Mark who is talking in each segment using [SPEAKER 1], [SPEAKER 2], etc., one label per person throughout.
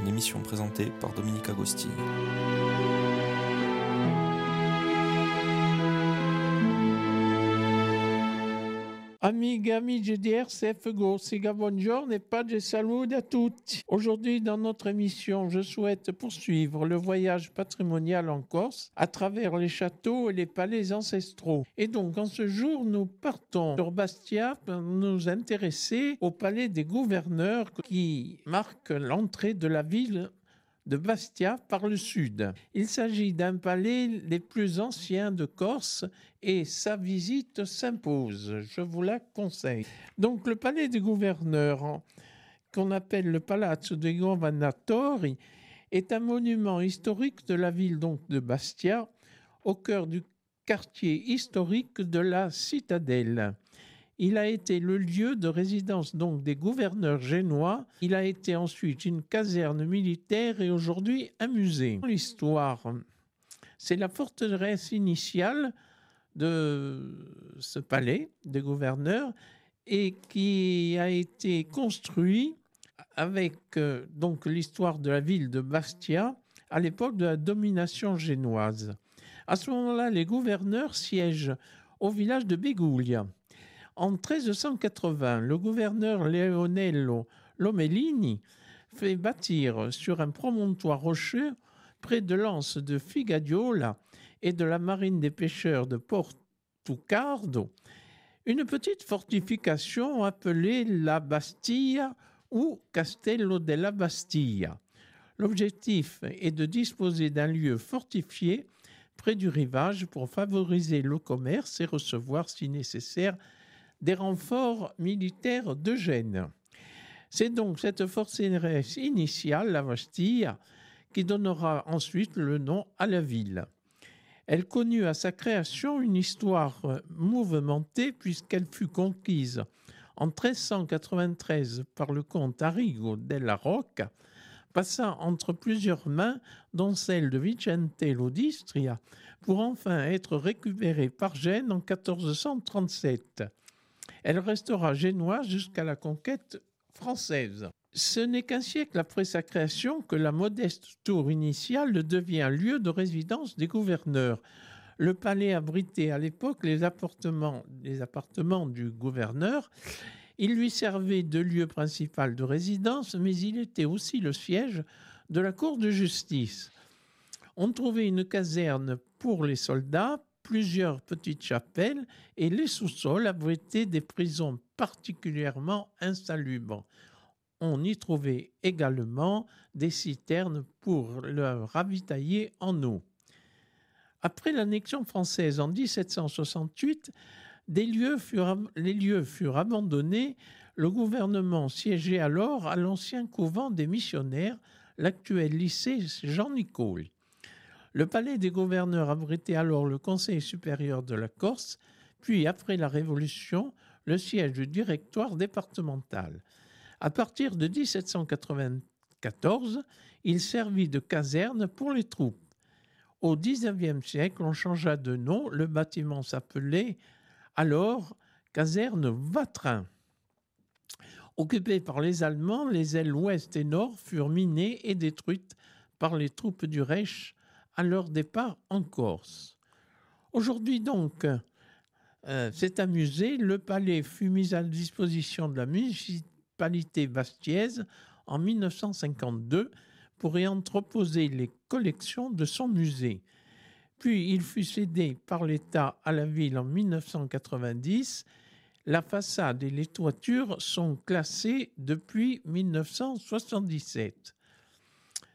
[SPEAKER 1] Une émission présentée par Dominique Agostini.
[SPEAKER 2] Amiga, amici di RCF Go, siga buongiorno e pace saluti a tutti. Aujourd'hui, dans notre émission, je souhaite poursuivre le voyage patrimonial en Corse à travers les châteaux et les palais ancestraux. Et donc, en ce jour, nous partons sur Bastia pour nous intéresser au palais des gouverneurs qui marque l'entrée de la ville de Bastia par le sud. Il s'agit d'un palais les plus anciens de Corse et sa visite s'impose. Je vous la conseille. Donc le palais des gouverneurs, qu'on appelle le Palazzo dei Governatori, est un monument historique de la ville donc de Bastia, au cœur du quartier historique de la citadelle. Il a été le lieu de résidence donc des gouverneurs génois. Il a été ensuite une caserne militaire et aujourd'hui un musée. L'histoire, c'est la forteresse initiale de ce palais des gouverneurs et qui a été construit avec euh, donc l'histoire de la ville de Bastia à l'époque de la domination génoise. À ce moment-là, les gouverneurs siègent au village de Beguglia. En 1380, le gouverneur Leonello Lomellini fait bâtir sur un promontoire rocheux près de l'anse de Figadiola et de la marine des pêcheurs de Portucardo une petite fortification appelée la Bastilla ou Castello della Bastilla. L'objectif est de disposer d'un lieu fortifié près du rivage pour favoriser le commerce et recevoir, si nécessaire, des renforts militaires de Gênes. C'est donc cette forteresse initiale, la Bastille, qui donnera ensuite le nom à la ville. Elle connut à sa création une histoire mouvementée puisqu'elle fut conquise en 1393 par le comte Arrigo della Rocca, passant entre plusieurs mains, dont celle de Vicente Lodistria, pour enfin être récupérée par Gênes en 1437. Elle restera génoise jusqu'à la conquête française. Ce n'est qu'un siècle après sa création que la modeste tour initiale devient lieu de résidence des gouverneurs. Le palais abritait à l'époque les appartements, les appartements du gouverneur. Il lui servait de lieu principal de résidence, mais il était aussi le siège de la cour de justice. On trouvait une caserne pour les soldats, plusieurs petites chapelles et les sous-sols abritaient des prisons particulièrement insalubres. On y trouvait également des citernes pour le ravitailler en eau. Après l'annexion française en 1768, des lieux furent, les lieux furent abandonnés. Le gouvernement siégeait alors à l'ancien couvent des missionnaires, l'actuel lycée Jean-Nicole. Le palais des gouverneurs abritait alors le Conseil supérieur de la Corse, puis après la Révolution, le siège du directoire départemental. À partir de 1794, il servit de caserne pour les troupes. Au XIXe siècle, on changea de nom. Le bâtiment s'appelait alors caserne Vatrin. Occupée par les Allemands, les ailes ouest et nord furent minées et détruites par les troupes du Reich à leur départ en Corse. Aujourd'hui donc, euh, c'est un musée. Le palais fut mis à disposition de la municipalité bastiaise en 1952 pour y entreposer les collections de son musée. Puis il fut cédé par l'État à la ville en 1990. La façade et les toitures sont classées depuis 1977.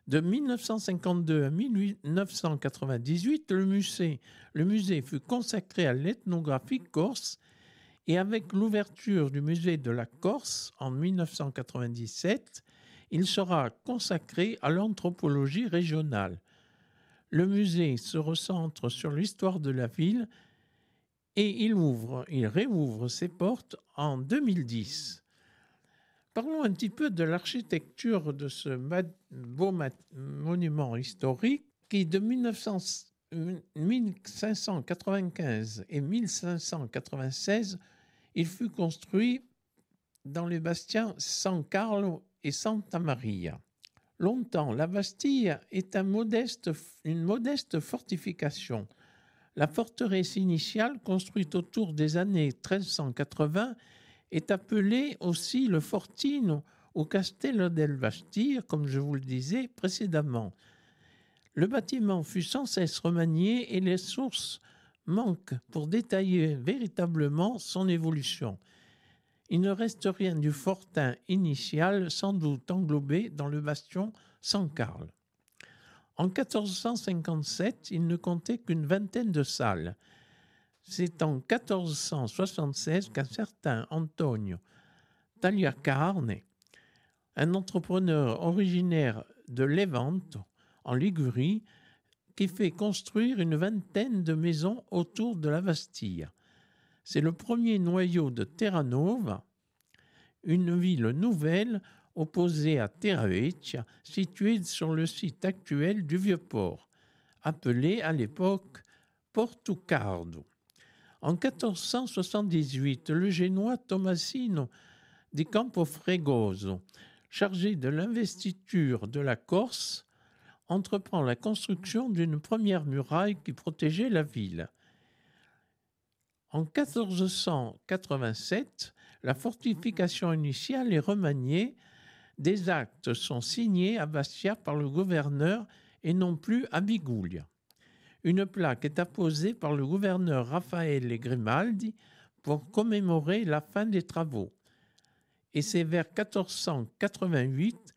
[SPEAKER 2] De 1952 à 1998, le musée, fut consacré à l'ethnographie corse et avec l'ouverture du musée de la Corse en 1997, il sera consacré à l'anthropologie régionale. Le musée se recentre sur l'histoire de la ville et il il réouvre ses portes en 2010. Parlons un petit peu de l'architecture de ce beau monument historique qui, de 1595 et 1596, il fut construit dans les bastions San Carlo et Santa Maria. Longtemps, la Bastille est une modeste fortification. La forteresse initiale, construite autour des années 1380, est appelée aussi le Fortino ou Castello del Bastille, comme je vous le disais précédemment. Le bâtiment fut sans cesse remanié et les sources manquent pour détailler véritablement son évolution. Il ne reste rien du fortin initial, sans doute englobé dans le bastion San Carl. En 1457, il ne comptait qu'une vingtaine de salles. C'est en 1476 qu'un certain Antonio Tagliacarne, un entrepreneur originaire de Levante, en Ligurie, qui fait construire une vingtaine de maisons autour de la Bastille. C'est le premier noyau de Terranova, une ville nouvelle opposée à Terravecchia, située sur le site actuel du Vieux-Port, appelé à l'époque Portucardo. En 1478, le génois Tomasino di Campofregoso, chargé de l'investiture de la Corse, entreprend la construction d'une première muraille qui protégeait la ville. En 1487, la fortification initiale est remaniée, des actes sont signés à Bastia par le gouverneur et non plus à Biguglia. Une plaque est apposée par le gouverneur Raffaele Grimaldi pour commémorer la fin des travaux. Et c'est vers 1488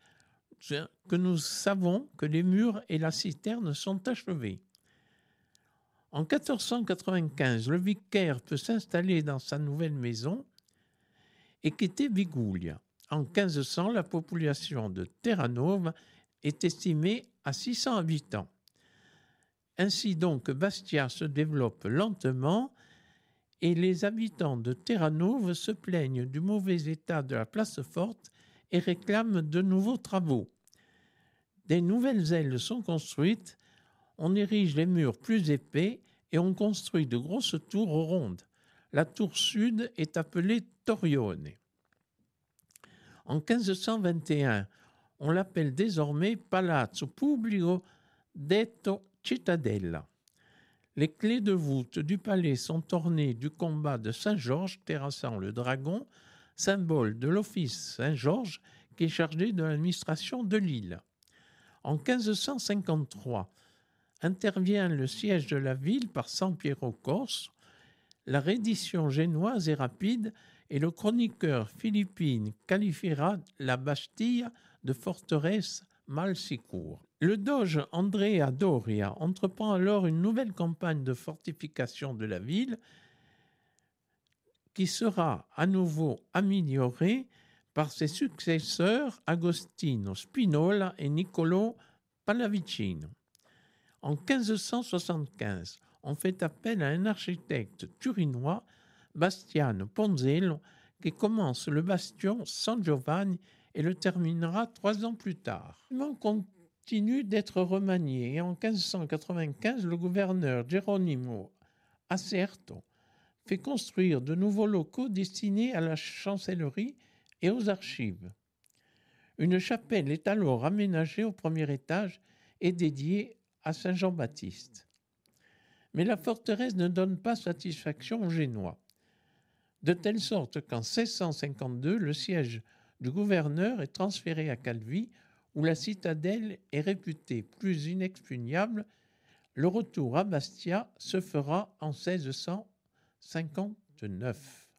[SPEAKER 2] que nous savons que les murs et la citerne sont achevés. En 1495, le vicaire peut s'installer dans sa nouvelle maison et quitter Viguglia. En 1500, la population de Terranova est estimée à 600 habitants. Ainsi donc, Bastia se développe lentement et les habitants de Terranova se plaignent du mauvais état de la place forte et réclament de nouveaux travaux. Des nouvelles ailes sont construites, on érige les murs plus épais et on construit de grosses tours rondes. La tour sud est appelée Torione. En 1521, on l'appelle désormais Palazzo Pubblico detto Les clés de voûte du palais sont ornées du combat de Saint-Georges terrassant le dragon, symbole de l'office Saint-Georges qui est chargé de l'administration de l'île. En 1553, intervient le siège de la ville par San Piero Corse. La reddition génoise est rapide et le chroniqueur philippine qualifiera la Bastille de forteresse mal sicure. Le doge Andrea Doria entreprend alors une nouvelle campagne de fortification de la ville qui sera à nouveau améliorée par ses successeurs Agostino Spinola et Niccolo Pallavicino. En 1575, on fait appel à un architecte turinois, Bastiano Ponzello, qui commence le bastion San Giovanni et le terminera trois ans plus tard. D'être remanié et en 1595, le gouverneur Geronimo Acerto fait construire de nouveaux locaux destinés à la chancellerie et aux archives. Une chapelle est alors aménagée au premier étage et dédiée à Saint Jean-Baptiste. Mais la forteresse ne donne pas satisfaction aux Génois, de telle sorte qu'en 1652, le siège du gouverneur est transféré à Calvi, où la citadelle est réputée plus inexpugnable. Le retour à Bastia se fera en 1659.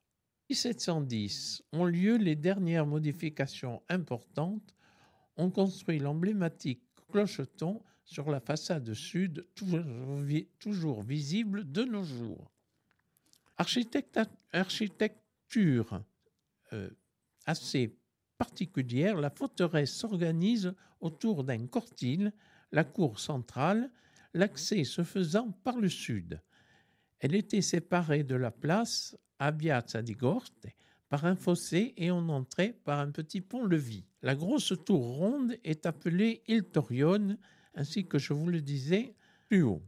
[SPEAKER 2] 1710 ont lieu les dernières modifications importantes. On construit l'emblématique clocheton sur la façade sud, toujours, visible de nos jours. architecture euh, assez particulière, la forteresse s'organise autour d'un cortile, la cour centrale, l'accès se faisant par le sud. Elle était séparée de la place à di Gorte par un fossé et on entrait par un petit pont-levis. La grosse tour ronde est appelée Il Torione, ainsi que je vous le disais plus haut.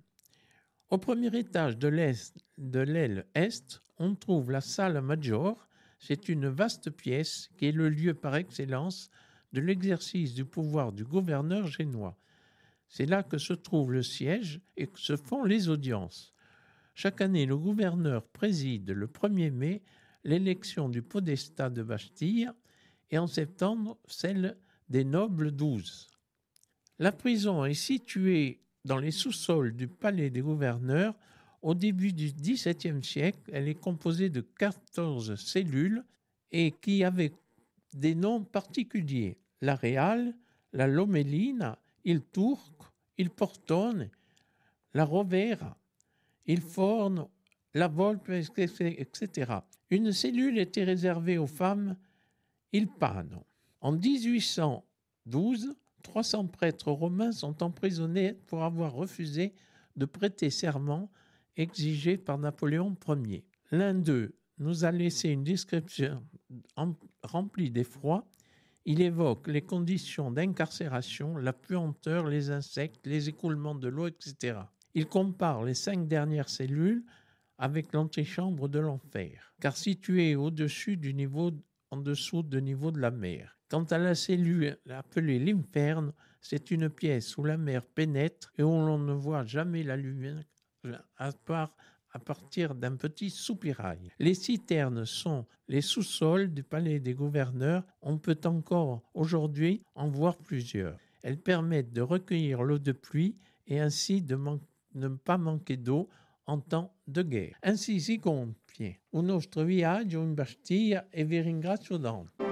[SPEAKER 2] Au premier étage de l'aile est, on trouve la salle Major. C'est une vaste pièce qui est le lieu par excellence de l'exercice du pouvoir du gouverneur génois. C'est là que se trouve le siège et que se font les audiences. Chaque année, le gouverneur préside le 1er mai l'élection du podestat de Bastille et en septembre celle des nobles douze. La prison est située dans les sous-sols du palais des gouverneurs. Au début du XVIIe siècle, elle est composée de 14 cellules et qui avaient des noms particuliers. La Reale, la Lomellina, il Turco, il Portone, la Rovera, il Forno, la Volpe, etc. Une cellule était réservée aux femmes, il Pano. En 1812, 300 prêtres romains sont emprisonnés pour avoir refusé de prêter serment exigé par Napoléon Ier. L'un d'eux nous a laissé une description remplie d'effroi. Il évoque les conditions d'incarcération, la puanteur, les insectes, les écoulements de l'eau, etc. Il compare les cinq dernières cellules avec l'antichambre de l'enfer, car située au-dessus du niveau, en dessous du niveau de la mer. Quant à la cellule appelée l'inferne, c'est une pièce où la mer pénètre et où l'on ne voit jamais la lumière à part à partir d'un petit soupirail. Les citernes sont les sous-sols du palais des gouverneurs. On peut encore aujourd'hui en voir plusieurs. Elles permettent de recueillir l'eau de pluie et ainsi de ne pas manquer d'eau en temps de guerre. Ainsi si compie un nostro viaggio in Bastiglia e vi ringrazio tanto.